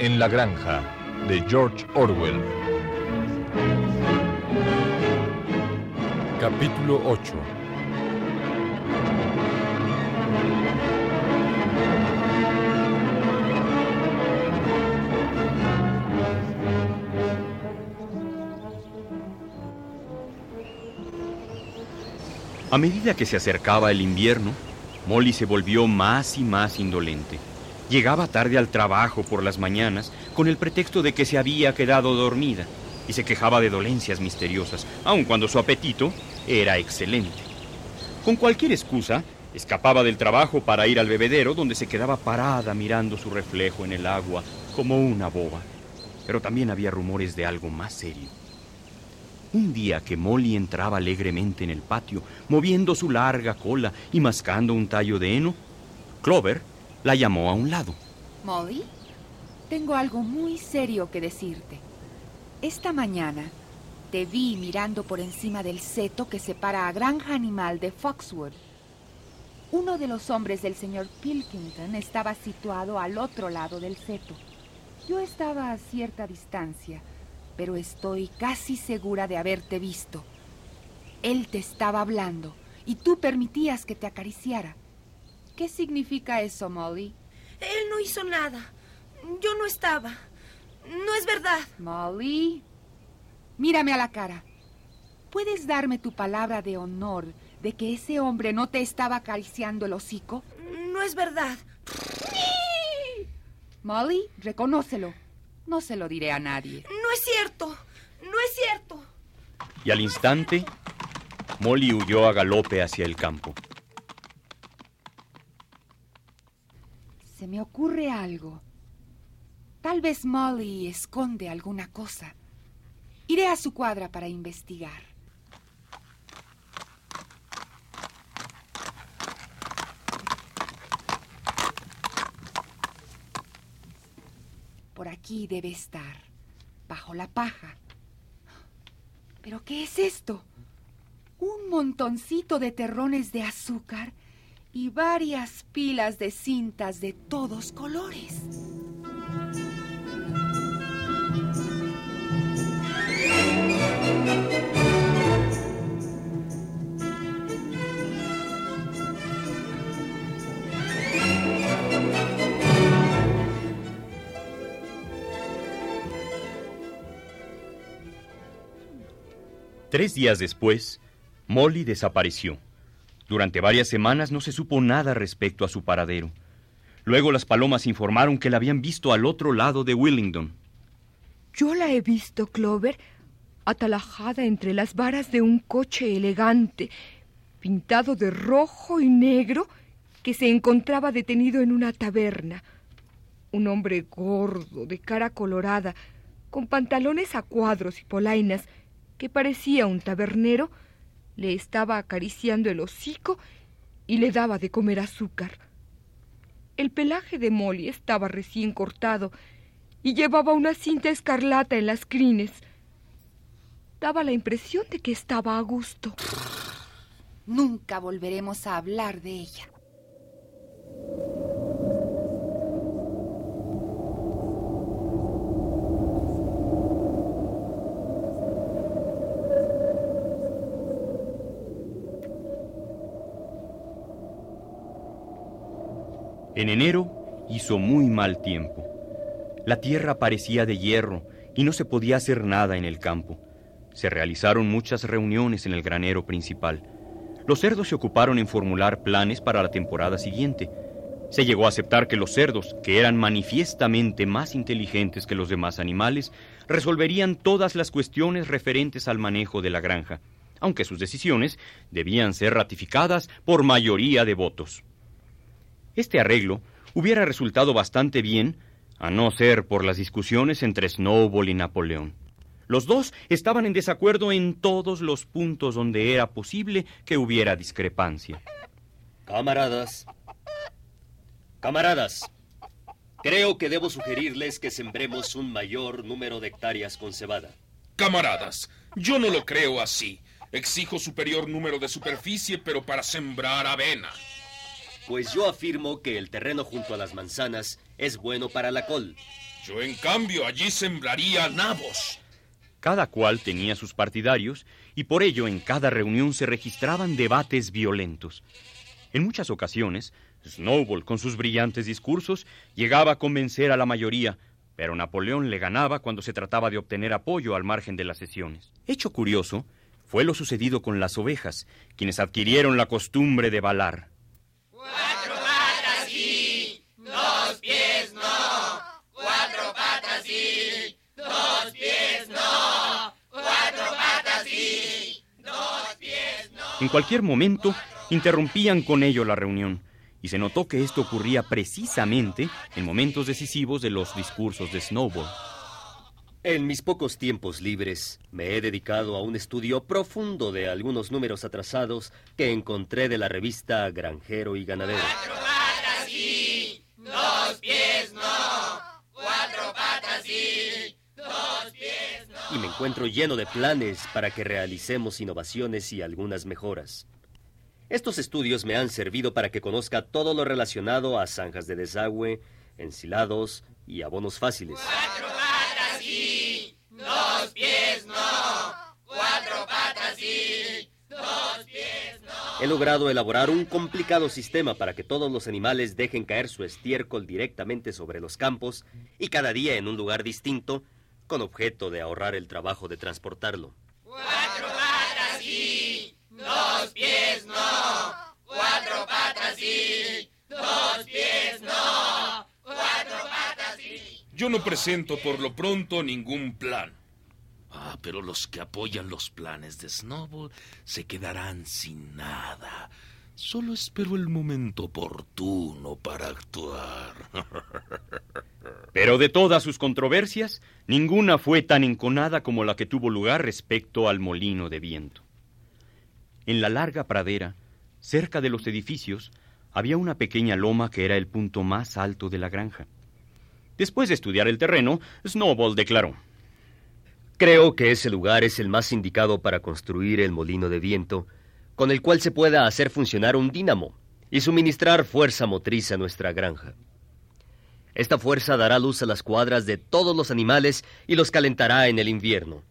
en la granja de George Orwell. Capítulo 8 A medida que se acercaba el invierno, Molly se volvió más y más indolente. Llegaba tarde al trabajo por las mañanas con el pretexto de que se había quedado dormida y se quejaba de dolencias misteriosas, aun cuando su apetito era excelente. Con cualquier excusa, escapaba del trabajo para ir al bebedero donde se quedaba parada mirando su reflejo en el agua como una boba. Pero también había rumores de algo más serio. Un día que Molly entraba alegremente en el patio, moviendo su larga cola y mascando un tallo de heno, Clover la llamó a un lado. Molly, tengo algo muy serio que decirte. Esta mañana te vi mirando por encima del seto que separa a Granja Animal de Foxwood. Uno de los hombres del señor Pilkington estaba situado al otro lado del seto. Yo estaba a cierta distancia, pero estoy casi segura de haberte visto. Él te estaba hablando y tú permitías que te acariciara. ¿Qué significa eso, Molly? Él no hizo nada. Yo no estaba. No es verdad. Molly, mírame a la cara. ¿Puedes darme tu palabra de honor de que ese hombre no te estaba acariciando el hocico? No es verdad. Molly, reconócelo. No se lo diré a nadie. No es cierto. No es cierto. Y al instante, Molly huyó a galope hacia el campo. Se me ocurre algo. Tal vez Molly esconde alguna cosa. Iré a su cuadra para investigar. Por aquí debe estar, bajo la paja. ¿Pero qué es esto? Un montoncito de terrones de azúcar y varias pilas de cintas de todos colores. Tres días después, Molly desapareció. Durante varias semanas no se supo nada respecto a su paradero. Luego las palomas informaron que la habían visto al otro lado de Willingdon. Yo la he visto, Clover, atalajada entre las varas de un coche elegante, pintado de rojo y negro, que se encontraba detenido en una taberna. Un hombre gordo, de cara colorada, con pantalones a cuadros y polainas, que parecía un tabernero, le estaba acariciando el hocico y le daba de comer azúcar. El pelaje de Molly estaba recién cortado y llevaba una cinta escarlata en las crines. Daba la impresión de que estaba a gusto. Nunca volveremos a hablar de ella. En enero hizo muy mal tiempo. La tierra parecía de hierro y no se podía hacer nada en el campo. Se realizaron muchas reuniones en el granero principal. Los cerdos se ocuparon en formular planes para la temporada siguiente. Se llegó a aceptar que los cerdos, que eran manifiestamente más inteligentes que los demás animales, resolverían todas las cuestiones referentes al manejo de la granja, aunque sus decisiones debían ser ratificadas por mayoría de votos. Este arreglo hubiera resultado bastante bien, a no ser por las discusiones entre Snowball y Napoleón. Los dos estaban en desacuerdo en todos los puntos donde era posible que hubiera discrepancia. Camaradas, camaradas, creo que debo sugerirles que sembremos un mayor número de hectáreas con cebada. Camaradas, yo no lo creo así. Exijo superior número de superficie, pero para sembrar avena. Pues yo afirmo que el terreno junto a las manzanas es bueno para la col. Yo, en cambio, allí sembraría nabos. Cada cual tenía sus partidarios y por ello en cada reunión se registraban debates violentos. En muchas ocasiones, Snowball, con sus brillantes discursos, llegaba a convencer a la mayoría, pero Napoleón le ganaba cuando se trataba de obtener apoyo al margen de las sesiones. Hecho curioso fue lo sucedido con las ovejas, quienes adquirieron la costumbre de balar. Cuatro patas sí, dos pies no. Cuatro patas sí, dos pies no. Cuatro patas sí, dos pies no. En cualquier momento, interrumpían con ello la reunión, y se notó que esto ocurría precisamente en momentos decisivos de los discursos de Snowball. En mis pocos tiempos libres me he dedicado a un estudio profundo de algunos números atrasados que encontré de la revista Granjero y Ganadero. Cuatro patas sí, dos pies no. Cuatro patas sí, dos pies no. Y me encuentro lleno de planes para que realicemos innovaciones y algunas mejoras. Estos estudios me han servido para que conozca todo lo relacionado a zanjas de desagüe, ensilados y abonos fáciles. Cuatro sí, dos pies no. He logrado elaborar un complicado sistema para que todos los animales dejen caer su estiércol directamente sobre los campos y cada día en un lugar distinto, con objeto de ahorrar el trabajo de transportarlo. Cuatro patas sí, dos pies no. Cuatro patas sí, dos pies no. Cuatro patas sí. Yo no presento por lo pronto ningún plan. Pero los que apoyan los planes de Snowball se quedarán sin nada. Solo espero el momento oportuno para actuar. Pero de todas sus controversias, ninguna fue tan enconada como la que tuvo lugar respecto al molino de viento. En la larga pradera, cerca de los edificios, había una pequeña loma que era el punto más alto de la granja. Después de estudiar el terreno, Snowball declaró. Creo que ese lugar es el más indicado para construir el molino de viento, con el cual se pueda hacer funcionar un dínamo y suministrar fuerza motriz a nuestra granja. Esta fuerza dará luz a las cuadras de todos los animales y los calentará en el invierno.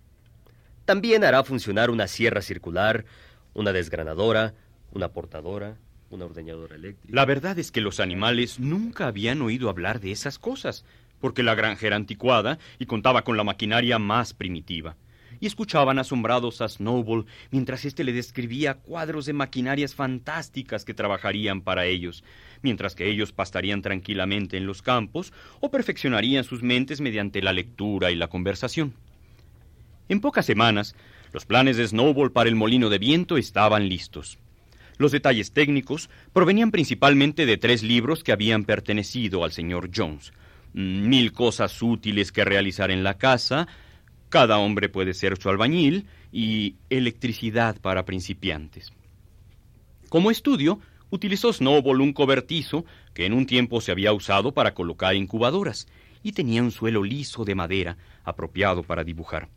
También hará funcionar una sierra circular, una desgranadora, una portadora, una ordeñadora eléctrica. La verdad es que los animales nunca habían oído hablar de esas cosas, porque la granja era anticuada y contaba con la maquinaria más primitiva. Y escuchaban asombrados a Snowball mientras éste le describía cuadros de maquinarias fantásticas que trabajarían para ellos, mientras que ellos pastarían tranquilamente en los campos o perfeccionarían sus mentes mediante la lectura y la conversación. En pocas semanas, los planes de Snowball para el molino de viento estaban listos. Los detalles técnicos provenían principalmente de tres libros que habían pertenecido al señor Jones. Mil cosas útiles que realizar en la casa, cada hombre puede ser su albañil y electricidad para principiantes. Como estudio, utilizó Snowball un cobertizo que en un tiempo se había usado para colocar incubadoras y tenía un suelo liso de madera apropiado para dibujar.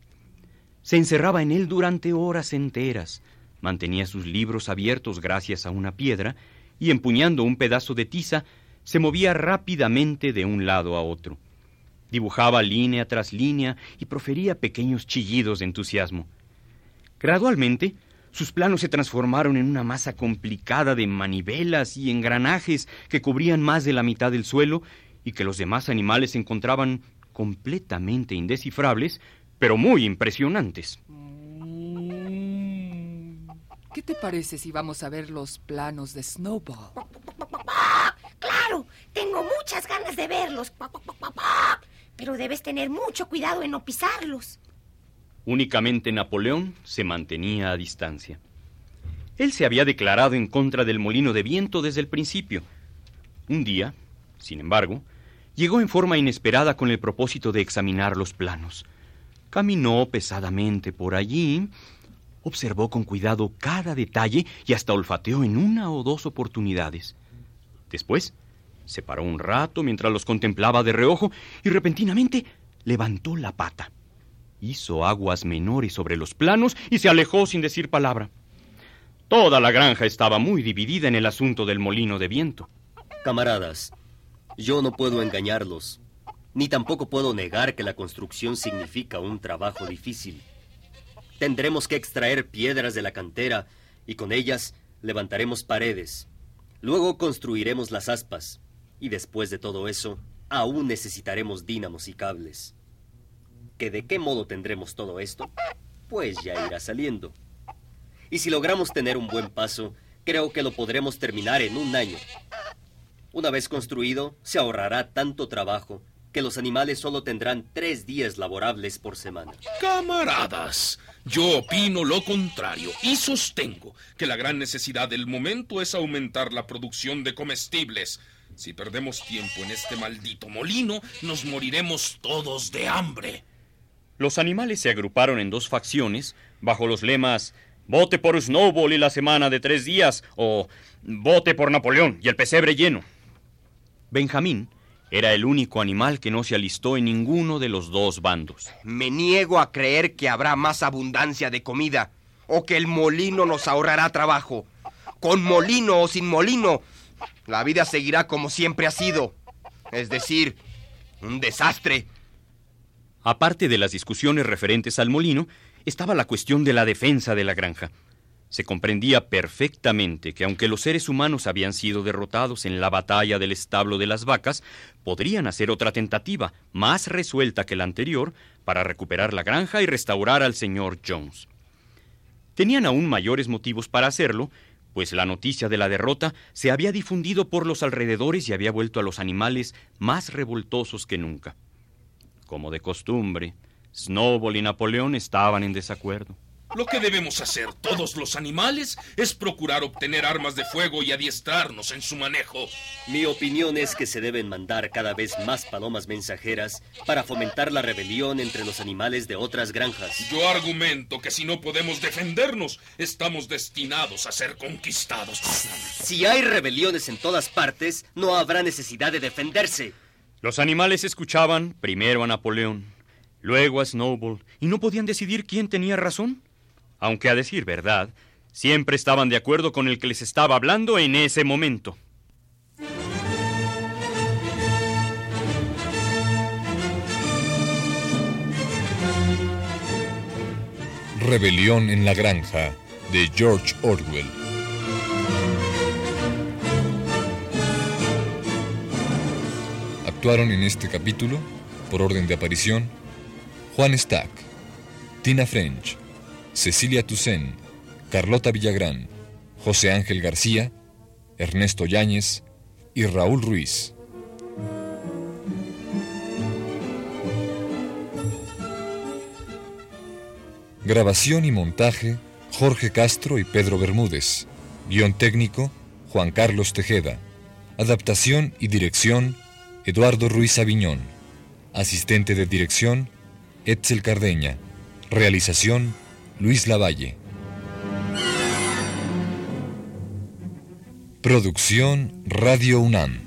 Se encerraba en él durante horas enteras, mantenía sus libros abiertos gracias a una piedra y empuñando un pedazo de tiza se movía rápidamente de un lado a otro. Dibujaba línea tras línea y profería pequeños chillidos de entusiasmo. Gradualmente, sus planos se transformaron en una masa complicada de manivelas y engranajes que cubrían más de la mitad del suelo y que los demás animales encontraban completamente indescifrables, pero muy impresionantes. ¿Qué te parece si vamos a ver los planos de Snowball? Tengo muchas ganas de verlos. Pero debes tener mucho cuidado en no pisarlos. Únicamente Napoleón se mantenía a distancia. Él se había declarado en contra del molino de viento desde el principio. Un día, sin embargo, llegó en forma inesperada con el propósito de examinar los planos. Caminó pesadamente por allí, observó con cuidado cada detalle y hasta olfateó en una o dos oportunidades. Después, se paró un rato mientras los contemplaba de reojo y repentinamente levantó la pata. Hizo aguas menores sobre los planos y se alejó sin decir palabra. Toda la granja estaba muy dividida en el asunto del molino de viento. Camaradas, yo no puedo engañarlos. ni tampoco puedo negar que la construcción significa un trabajo difícil. Tendremos que extraer piedras de la cantera y con ellas levantaremos paredes. Luego construiremos las aspas y después de todo eso, aún necesitaremos dínamos y cables. ¿Que de qué modo tendremos todo esto? Pues ya irá saliendo. Y si logramos tener un buen paso, creo que lo podremos terminar en un año. Una vez construido, se ahorrará tanto trabajo que los animales solo tendrán tres días laborables por semana. Camaradas, yo opino lo contrario y sostengo que la gran necesidad del momento es aumentar la producción de comestibles. Si perdemos tiempo en este maldito molino, nos moriremos todos de hambre. Los animales se agruparon en dos facciones bajo los lemas Vote por Snowball y la semana de tres días o Vote por Napoleón y el pesebre lleno. Benjamín era el único animal que no se alistó en ninguno de los dos bandos. Me niego a creer que habrá más abundancia de comida o que el molino nos ahorrará trabajo. Con molino o sin molino, la vida seguirá como siempre ha sido. Es decir, un desastre. Aparte de las discusiones referentes al molino, estaba la cuestión de la defensa de la granja. Se comprendía perfectamente que aunque los seres humanos habían sido derrotados en la batalla del establo de las vacas, podrían hacer otra tentativa, más resuelta que la anterior, para recuperar la granja y restaurar al señor Jones. Tenían aún mayores motivos para hacerlo, pues la noticia de la derrota se había difundido por los alrededores y había vuelto a los animales más revoltosos que nunca. Como de costumbre, Snowball y Napoleón estaban en desacuerdo. Lo que debemos hacer todos los animales es procurar obtener armas de fuego y adiestrarnos en su manejo. Mi opinión es que se deben mandar cada vez más palomas mensajeras para fomentar la rebelión entre los animales de otras granjas. Yo argumento que si no podemos defendernos, estamos destinados a ser conquistados. Si hay rebeliones en todas partes, no habrá necesidad de defenderse. Los animales escuchaban primero a Napoleón, luego a Snowball, y no podían decidir quién tenía razón aunque a decir verdad, siempre estaban de acuerdo con el que les estaba hablando en ese momento. Rebelión en la Granja de George Orwell. Actuaron en este capítulo, por orden de aparición, Juan Stack, Tina French, Cecilia Toussaint, Carlota Villagrán, José Ángel García, Ernesto Yáñez y Raúl Ruiz. Grabación y montaje, Jorge Castro y Pedro Bermúdez. Guión técnico, Juan Carlos Tejeda. Adaptación y dirección, Eduardo Ruiz Aviñón. Asistente de dirección, Etzel Cardeña. Realización, Luis Lavalle. Producción Radio UNAM.